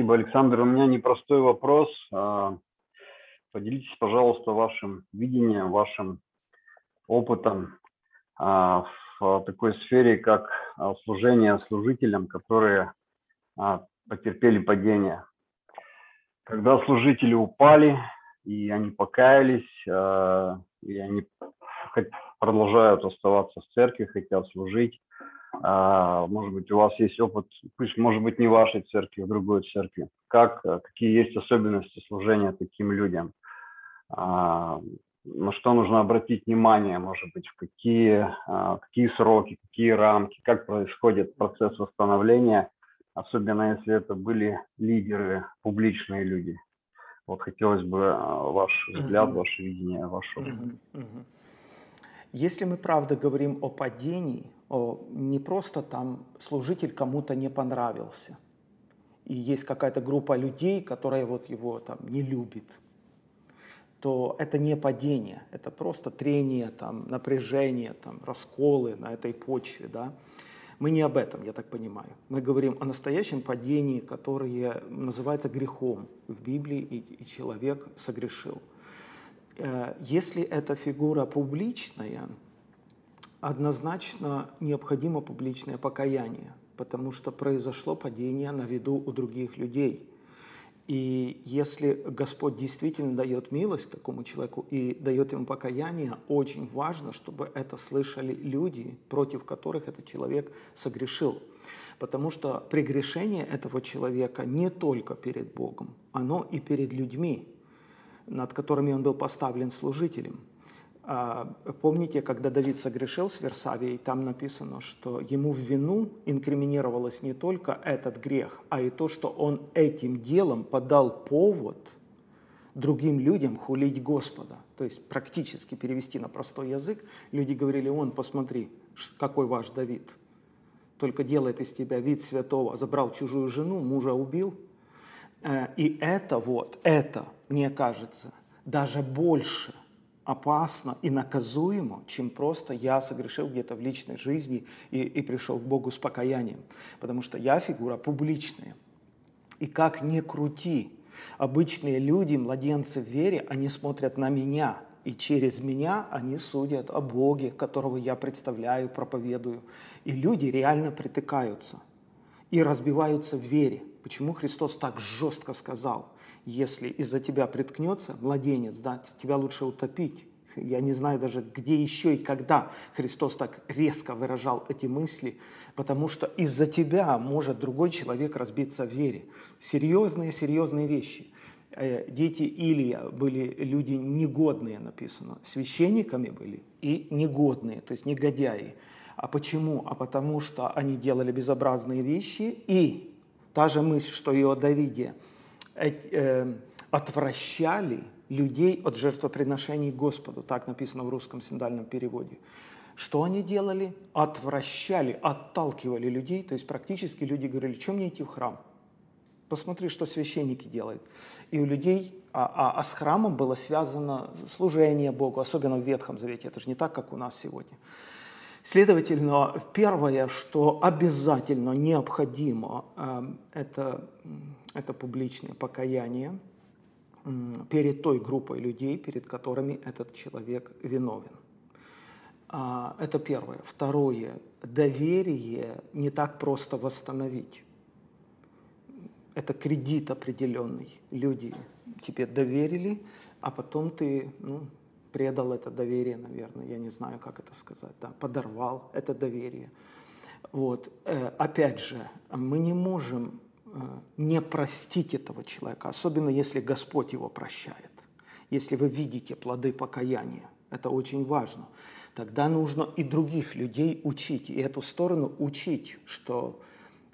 Спасибо, Александр. У меня непростой вопрос. А, поделитесь, пожалуйста, вашим видением, вашим опытом а, в такой сфере, как а, служение служителям, которые потерпели падение. Когда служители упали, и они покаялись, и они продолжают оставаться в церкви, хотят служить, а, может быть, у вас есть опыт, пусть, может быть, не в вашей церкви, в другой церкви. Как, э, какие есть особенности служения таким людям? А, на что нужно обратить внимание, может быть, в какие, а, какие сроки, какие рамки, как происходит процесс восстановления, особенно если это были лидеры, публичные люди. Вот хотелось бы ваш взгляд, ваше видение, ваше. Если мы правда говорим о падении, не просто там служитель кому-то не понравился, и есть какая-то группа людей, которая вот его там не любит, то это не падение, это просто трение, там, напряжение, там, расколы на этой почве. Да? Мы не об этом, я так понимаю. Мы говорим о настоящем падении, которое называется грехом в Библии, и, и человек согрешил. Э, если эта фигура публичная, однозначно необходимо публичное покаяние, потому что произошло падение на виду у других людей. И если Господь действительно дает милость такому человеку и дает ему покаяние, очень важно, чтобы это слышали люди, против которых этот человек согрешил. Потому что прегрешение этого человека не только перед Богом, оно и перед людьми, над которыми он был поставлен служителем – а, помните, когда Давид согрешил с Версавией, там написано, что ему в вину инкриминировалось не только этот грех, а и то, что он этим делом подал повод другим людям хулить Господа. То есть практически перевести на простой язык, люди говорили, он, посмотри, какой ваш Давид, только делает из тебя вид святого, забрал чужую жену, мужа убил. Э, и это вот, это, мне кажется, даже больше опасно и наказуемо, чем просто я согрешил где-то в личной жизни и, и пришел к Богу с покаянием. Потому что я фигура публичная. И как ни крути, обычные люди, младенцы в вере, они смотрят на меня, и через меня они судят о Боге, которого я представляю, проповедую. И люди реально притыкаются и разбиваются в вере. Почему Христос так жестко сказал – если из-за тебя приткнется младенец, да, тебя лучше утопить. Я не знаю даже, где еще и когда Христос так резко выражал эти мысли, потому что из-за тебя может другой человек разбиться в вере. Серьезные, серьезные вещи. Э, дети Илия были люди негодные, написано. Священниками были и негодные, то есть негодяи. А почему? А потому что они делали безобразные вещи, и та же мысль, что и о Давиде – э, отвращали людей от жертвоприношений Господу. Так написано в русском синдальном переводе. Что они делали? Отвращали, отталкивали людей. То есть практически люди говорили, чем мне идти в храм? Посмотри, что священники делают. И у людей, а, а, а с храмом было связано служение Богу, особенно в Ветхом Завете. Это же не так, как у нас сегодня. Следовательно, первое, что обязательно необходимо, эм, это, это публичное покаяние перед той группой людей, перед которыми этот человек виновен. А, это первое. Второе. Доверие не так просто восстановить. Это кредит определенный. Люди тебе доверили, а потом ты ну, предал это доверие, наверное, я не знаю, как это сказать, да, подорвал это доверие. Вот. Э, опять же, мы не можем э, не простить этого человека, особенно если Господь его прощает. Если вы видите плоды покаяния, это очень важно. Тогда нужно и других людей учить, и эту сторону учить, что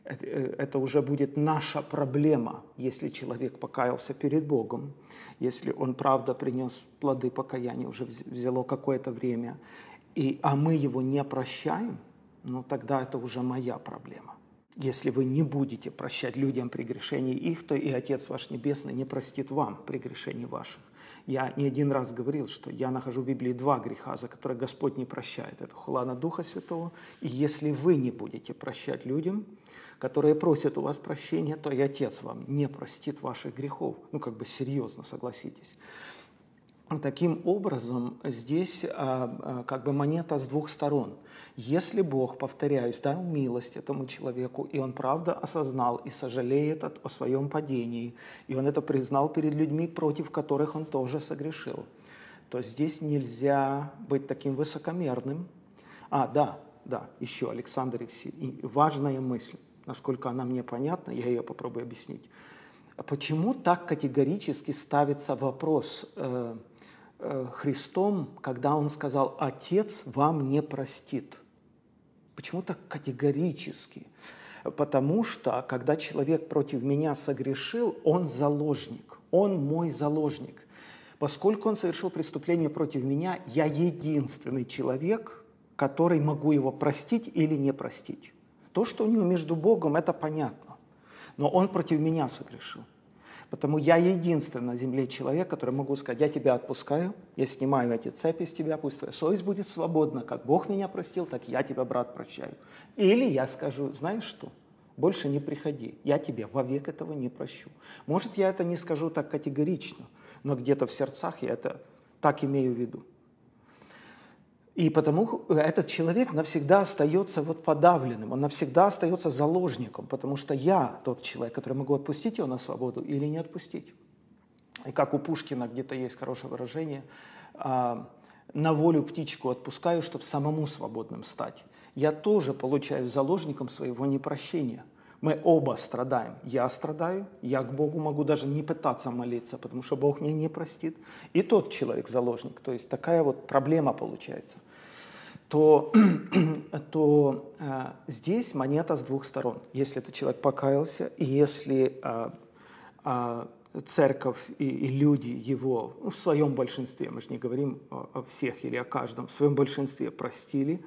это уже будет наша проблема, если человек покаялся перед Богом, если он правда принес плоды покаяния, уже взяло какое-то время, и, а мы его не прощаем, ну тогда это уже моя проблема. Если вы не будете прощать людям прегрешений их, то и Отец ваш Небесный не простит вам прегрешений ваших. Я не один раз говорил, что я нахожу в Библии два греха, за которые Господь не прощает. Это хула на Духа Святого. И если вы не будете прощать людям, которые просят у вас прощения, то и Отец вам не простит ваших грехов. Ну, как бы серьезно, согласитесь. Таким образом, здесь а, а, как бы монета с двух сторон. Если Бог, повторяюсь, дал милость этому человеку, и он правда осознал и сожалеет о своем падении, и он это признал перед людьми, против которых он тоже согрешил, то здесь нельзя быть таким высокомерным. А, да, да, еще Александр Евсей, важная мысль, насколько она мне понятна, я ее попробую объяснить. Почему так категорически ставится вопрос э, Христом, когда Он сказал, «Отец вам не простит»? Почему так категорически? Потому что, когда человек против меня согрешил, он заложник, он мой заложник. Поскольку он совершил преступление против меня, я единственный человек, который могу его простить или не простить. То, что у него между Богом, это понятно. Но он против меня согрешил. Потому я единственный на земле человек, который могу сказать, я тебя отпускаю, я снимаю эти цепи с тебя, пусть твоя совесть будет свободна. Как Бог меня простил, так я тебя, брат, прощаю. Или я скажу, знаешь что, больше не приходи, я тебе вовек этого не прощу. Может, я это не скажу так категорично, но где-то в сердцах я это так имею в виду. И потому этот человек навсегда остается вот подавленным, он навсегда остается заложником, потому что я тот человек, который могу отпустить его на свободу или не отпустить. И как у Пушкина где-то есть хорошее выражение, «А, на волю птичку отпускаю, чтобы самому свободным стать. Я тоже получаюсь заложником своего непрощения – мы оба страдаем. Я страдаю, я к Богу могу даже не пытаться молиться, потому что Бог мне не простит. И тот человек заложник. То есть такая вот проблема получается. То, то э, здесь монета с двух сторон. Если этот человек покаялся, и если э, э, церковь и, и люди его ну, в своем большинстве, мы же не говорим о, о всех или о каждом, в своем большинстве простили,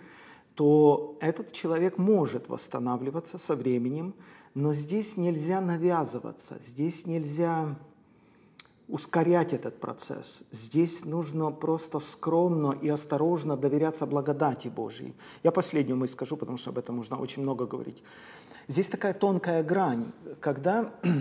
то этот человек может восстанавливаться со временем, но здесь нельзя навязываться, здесь нельзя ускорять этот процесс. Здесь нужно просто скромно и осторожно доверяться благодати Божьей. Я последнюю мысль скажу, потому что об этом можно очень много говорить. Здесь такая тонкая грань, когда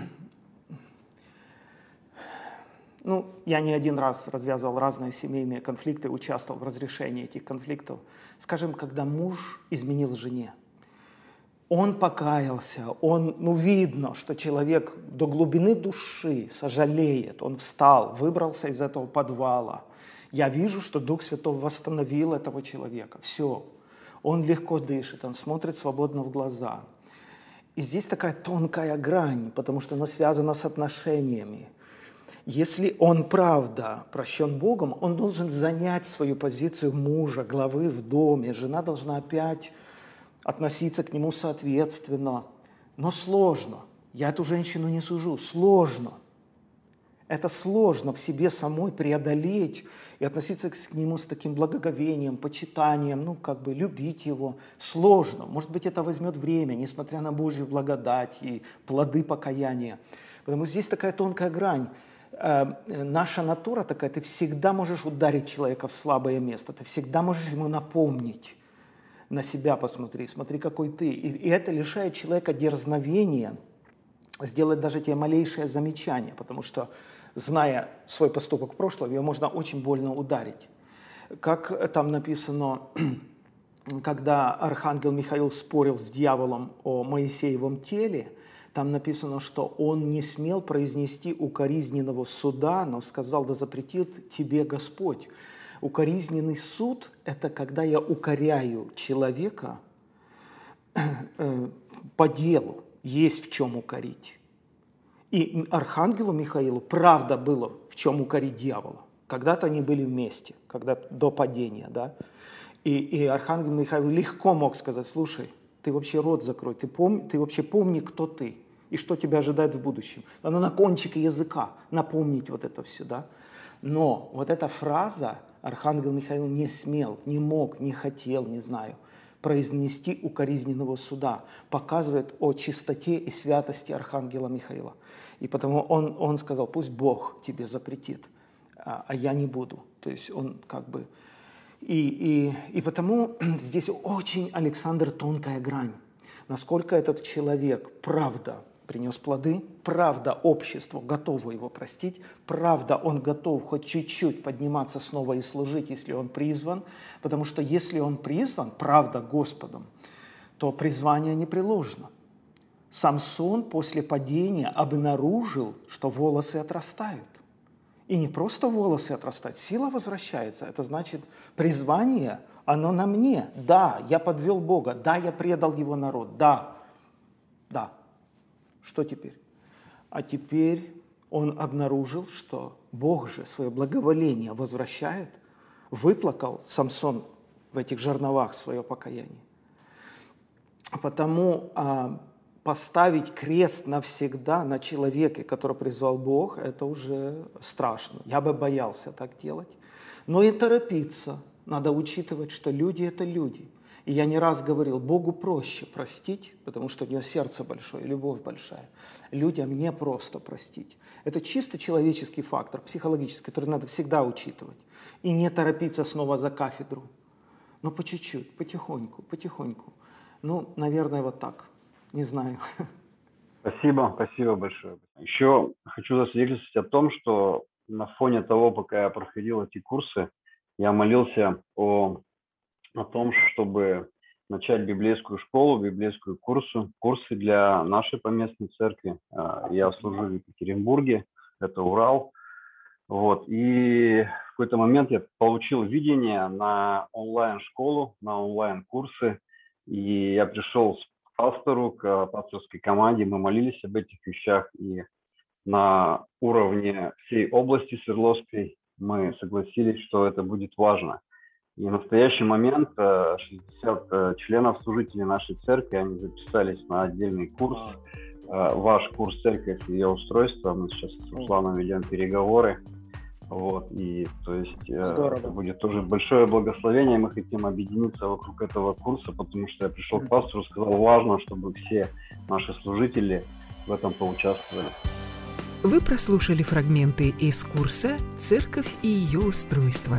ну, я не один раз развязывал разные семейные конфликты, участвовал в разрешении этих конфликтов. Скажем, когда муж изменил жене, он покаялся, он, ну, видно, что человек до глубины души сожалеет, он встал, выбрался из этого подвала. Я вижу, что Дух Святой восстановил этого человека. Все. Он легко дышит, он смотрит свободно в глаза. И здесь такая тонкая грань, потому что она связана с отношениями. Если он правда прощен Богом, он должен занять свою позицию мужа, главы в доме. Жена должна опять относиться к нему соответственно. Но сложно. Я эту женщину не сужу. Сложно. Это сложно в себе самой преодолеть и относиться к нему с таким благоговением, почитанием, ну, как бы любить его. Сложно. Может быть, это возьмет время, несмотря на Божью благодать и плоды покаяния. Потому что здесь такая тонкая грань. Э, наша натура такая, ты всегда можешь ударить человека в слабое место, ты всегда можешь ему напомнить, на себя посмотри, смотри, какой ты. И, и это лишает человека дерзновения сделать даже те малейшие замечания, потому что, зная свой поступок прошлого, ее можно очень больно ударить. Как там написано, когда архангел Михаил спорил с дьяволом о Моисеевом теле, там написано, что он не смел произнести укоризненного суда, но сказал, да запретит тебе Господь. Укоризненный суд – это когда я укоряю человека э, по делу, есть в чем укорить. И архангелу Михаилу правда было в чем укорить дьявола. Когда-то они были вместе, когда до падения, да. И, и архангел Михаил легко мог сказать, слушай, ты вообще рот закрой, ты, пом, ты вообще помни, кто ты и что тебя ожидает в будущем. Оно на кончике языка, напомнить вот это все, да. Но вот эта фраза Архангел Михаил не смел, не мог, не хотел, не знаю, произнести укоризненного суда, показывает о чистоте и святости Архангела Михаила. И потому он, он сказал, пусть Бог тебе запретит, а, а я не буду. То есть он как бы... И, и, и потому здесь очень, Александр, тонкая грань. насколько этот человек правда принес плоды, правда общество готово его простить, правда он готов хоть чуть-чуть подниматься снова и служить, если он призван, потому что если он призван, правда Господом, то призвание непреложно. Самсон после падения обнаружил, что волосы отрастают. И не просто волосы отрастают, сила возвращается. Это значит, призвание, оно на мне. Да, я подвел Бога, да, я предал его народ, да, да. Что теперь? А теперь он обнаружил, что Бог же свое благоволение возвращает, выплакал Самсон в этих жерновах свое покаяние. Потому а, поставить крест навсегда на человеке, который призвал Бог, это уже страшно. Я бы боялся так делать. Но и торопиться. Надо учитывать, что люди – это люди. И я не раз говорил, Богу проще простить, потому что у него сердце большое, любовь большая. Людям не просто простить. Это чисто человеческий фактор, психологический, который надо всегда учитывать. И не торопиться снова за кафедру. Но по чуть-чуть, потихоньку, потихоньку. Ну, наверное, вот так. Не знаю. Спасибо, спасибо большое. Еще хочу засвидетельствовать о том, что на фоне того, пока я проходил эти курсы, я молился о о том, чтобы начать библейскую школу, библейскую курсу, курсы для нашей поместной церкви. А, я служу в Екатеринбурге, это Урал. Вот. И в какой-то момент я получил видение на онлайн-школу, на онлайн-курсы. И я пришел к пастору, к пасторской команде, мы молились об этих вещах. И на уровне всей области Свердловской мы согласились, что это будет важно. И в настоящий момент 60 э, э, членов служителей нашей церкви, они записались на отдельный курс, э, ваш курс «Церковь и ее устройство». Мы сейчас с Русланом ведем переговоры. Вот, и то есть Здорово. это будет тоже большое благословение. Мы хотим объединиться вокруг этого курса, потому что я пришел к пастору, сказал, важно, чтобы все наши служители в этом поучаствовали. Вы прослушали фрагменты из курса «Церковь и ее устройство».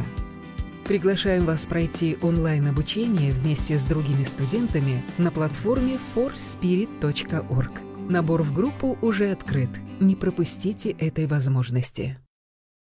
Приглашаем вас пройти онлайн-обучение вместе с другими студентами на платформе forspirit.org. Набор в группу уже открыт. Не пропустите этой возможности.